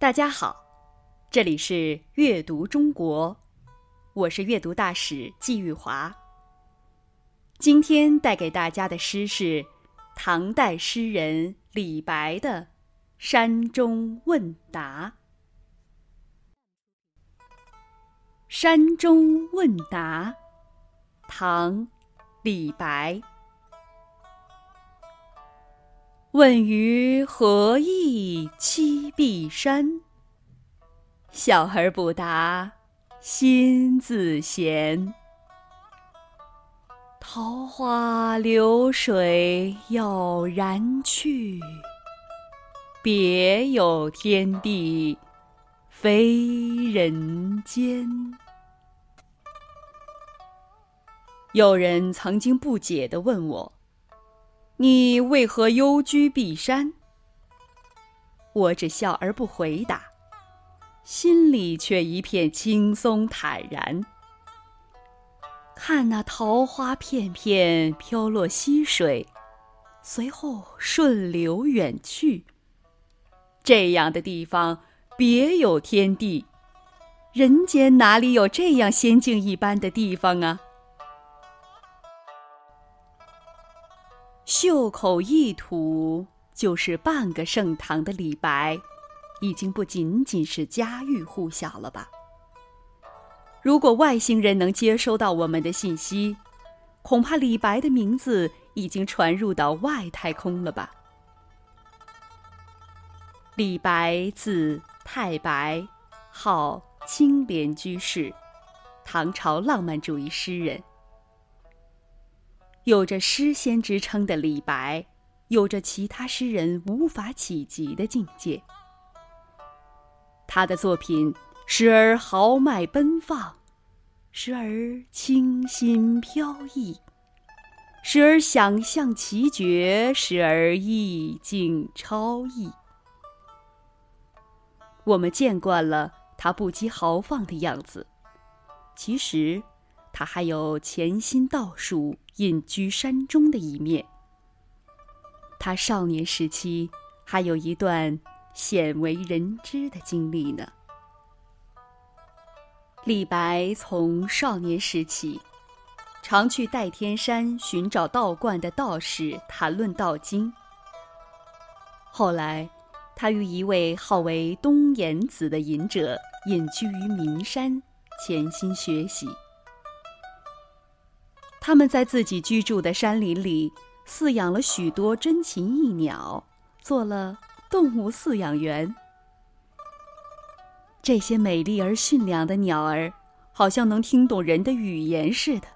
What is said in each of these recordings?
大家好，这里是阅读中国，我是阅读大使季玉华。今天带给大家的诗是唐代诗人李白的《山中问答》。《山中问答》，唐·李白。问余何意栖碧山？小儿不答心自闲。桃花流水杳然去，别有天地非人间。有人曾经不解地问我。你为何幽居碧山？我只笑而不回答，心里却一片轻松坦然。看那桃花片片飘落溪水，随后顺流远去。这样的地方别有天地，人间哪里有这样仙境一般的地方啊？袖口一吐就是半个盛唐的李白，已经不仅仅是家喻户晓了吧？如果外星人能接收到我们的信息，恐怕李白的名字已经传入到外太空了吧？李白字太白，号青莲居士，唐朝浪漫主义诗人。有着诗仙之称的李白，有着其他诗人无法企及的境界。他的作品时而豪迈奔放，时而清新飘逸，时而想象奇绝，时而意境超逸。我们见惯了他不羁豪放的样子，其实。他还有潜心道术、隐居山中的一面。他少年时期还有一段鲜为人知的经历呢。李白从少年时起，常去代天山寻找道观的道士谈论道经。后来，他与一位号为东岩子的隐者隐居于岷山，潜心学习。他们在自己居住的山林里饲养了许多珍禽异鸟，做了动物饲养员。这些美丽而驯良的鸟儿，好像能听懂人的语言似的，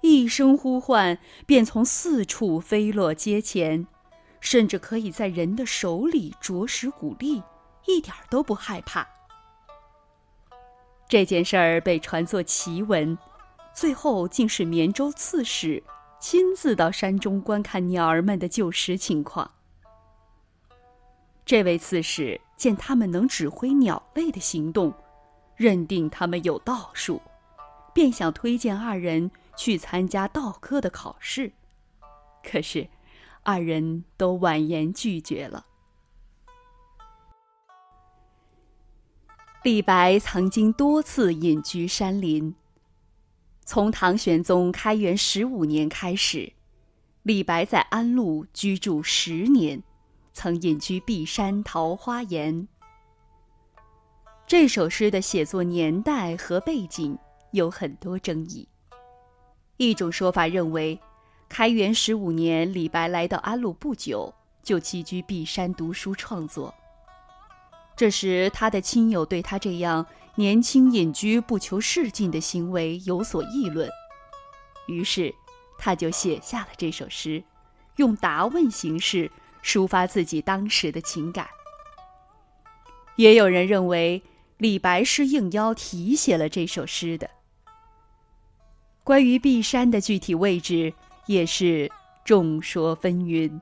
一声呼唤便从四处飞落街前，甚至可以在人的手里啄食谷粒，一点都不害怕。这件事儿被传作奇闻。最后竟是绵州刺史亲自到山中观看鸟儿们的救食情况。这位刺史见他们能指挥鸟类的行动，认定他们有道术，便想推荐二人去参加道科的考试。可是，二人都婉言拒绝了。李白曾经多次隐居山林。从唐玄宗开元十五年开始，李白在安陆居住十年，曾隐居碧山桃花岩。这首诗的写作年代和背景有很多争议。一种说法认为，开元十五年李白来到安陆不久，就栖居碧山读书创作。这时，他的亲友对他这样。年轻隐居不求仕进的行为有所议论，于是他就写下了这首诗，用答问形式抒发自己当时的情感。也有人认为李白是应邀题写了这首诗的。关于碧山的具体位置也是众说纷纭。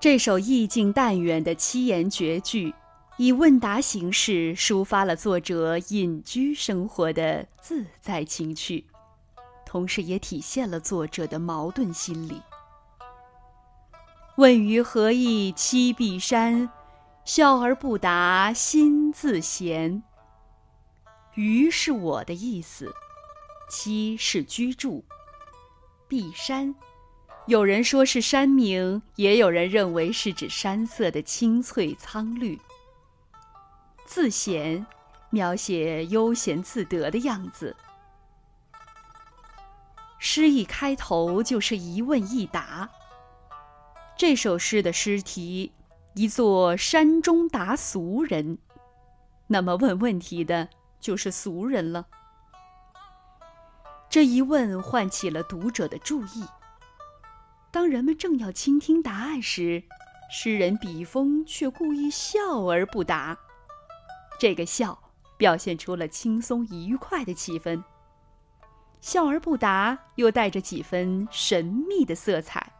这首意境淡远的七言绝句。以问答形式抒发了作者隐居生活的自在情趣，同时也体现了作者的矛盾心理。问于何意栖碧山？笑而不答，心自闲。于是我的意思，栖是居住，碧山，有人说是山名，也有人认为是指山色的青翠苍绿。自闲，描写悠闲自得的样子。诗一开头就是一问一答。这首诗的诗题。一座山中答俗人，那么问问题的就是俗人了。这一问唤起了读者的注意。当人们正要倾听答案时，诗人笔锋却故意笑而不答。这个笑表现出了轻松愉快的气氛。笑而不答又带着几分神秘的色彩。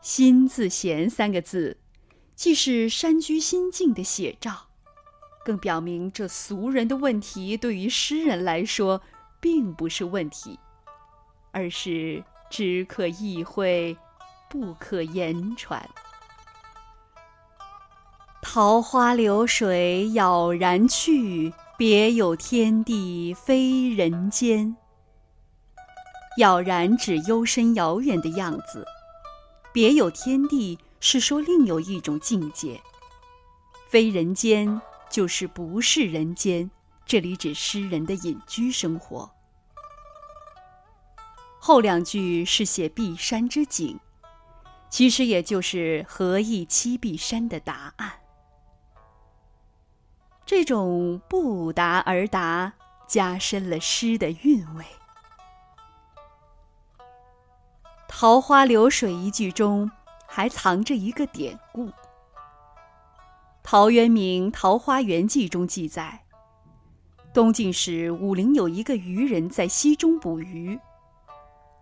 心自闲三个字。既是山居心境的写照，更表明这俗人的问题对于诗人来说并不是问题，而是只可意会，不可言传。桃花流水杳然去，别有天地非人间。杳然指幽深遥远的样子，别有天地。是说另有一种境界，非人间就是不是人间。这里指诗人的隐居生活。后两句是写碧山之景，其实也就是何意栖碧山的答案。这种不答而答，加深了诗的韵味。桃花流水一句中。还藏着一个典故。陶渊明《桃花源记》中记载，东晋时武陵有一个渔人在溪中捕鱼，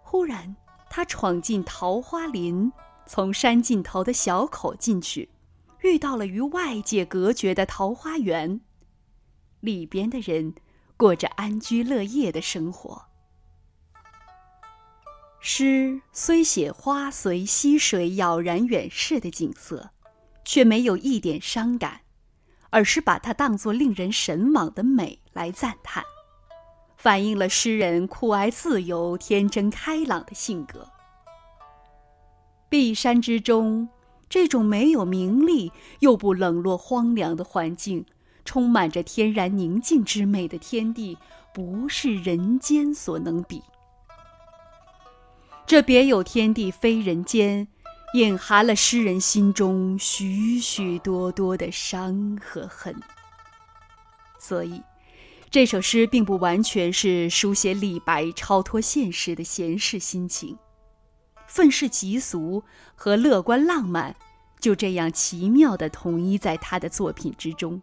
忽然他闯进桃花林，从山尽头的小口进去，遇到了与外界隔绝的桃花源，里边的人过着安居乐业的生活。诗虽写花随溪水杳然远逝的景色，却没有一点伤感，而是把它当作令人神往的美来赞叹，反映了诗人酷爱自由、天真开朗的性格。碧山之中，这种没有名利又不冷落荒凉的环境，充满着天然宁静之美的天地，不是人间所能比。这别有天地非人间，隐含了诗人心中许许多多的伤和恨。所以，这首诗并不完全是书写李白超脱现实的闲适心情，愤世嫉俗和乐观浪漫就这样奇妙地统一在他的作品之中。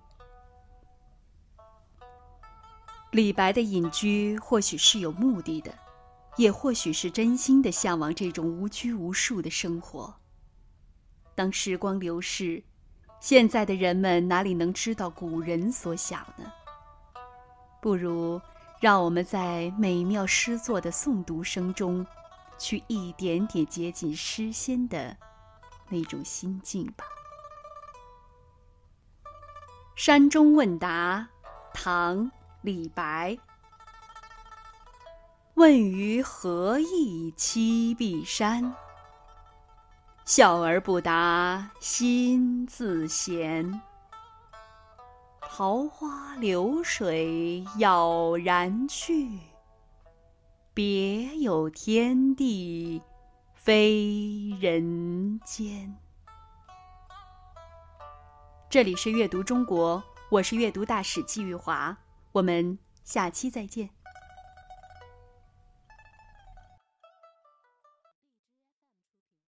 李白的隐居或许是有目的的。也或许是真心的向往这种无拘无束的生活。当时光流逝，现在的人们哪里能知道古人所想呢？不如让我们在美妙诗作的诵读声中，去一点点接近诗仙的那种心境吧。《山中问答》，唐·李白。问于何意栖碧山？笑而不答，心自闲。桃花流水杳然去，别有天地非人间。这里是阅读中国，我是阅读大使季玉华，我们下期再见。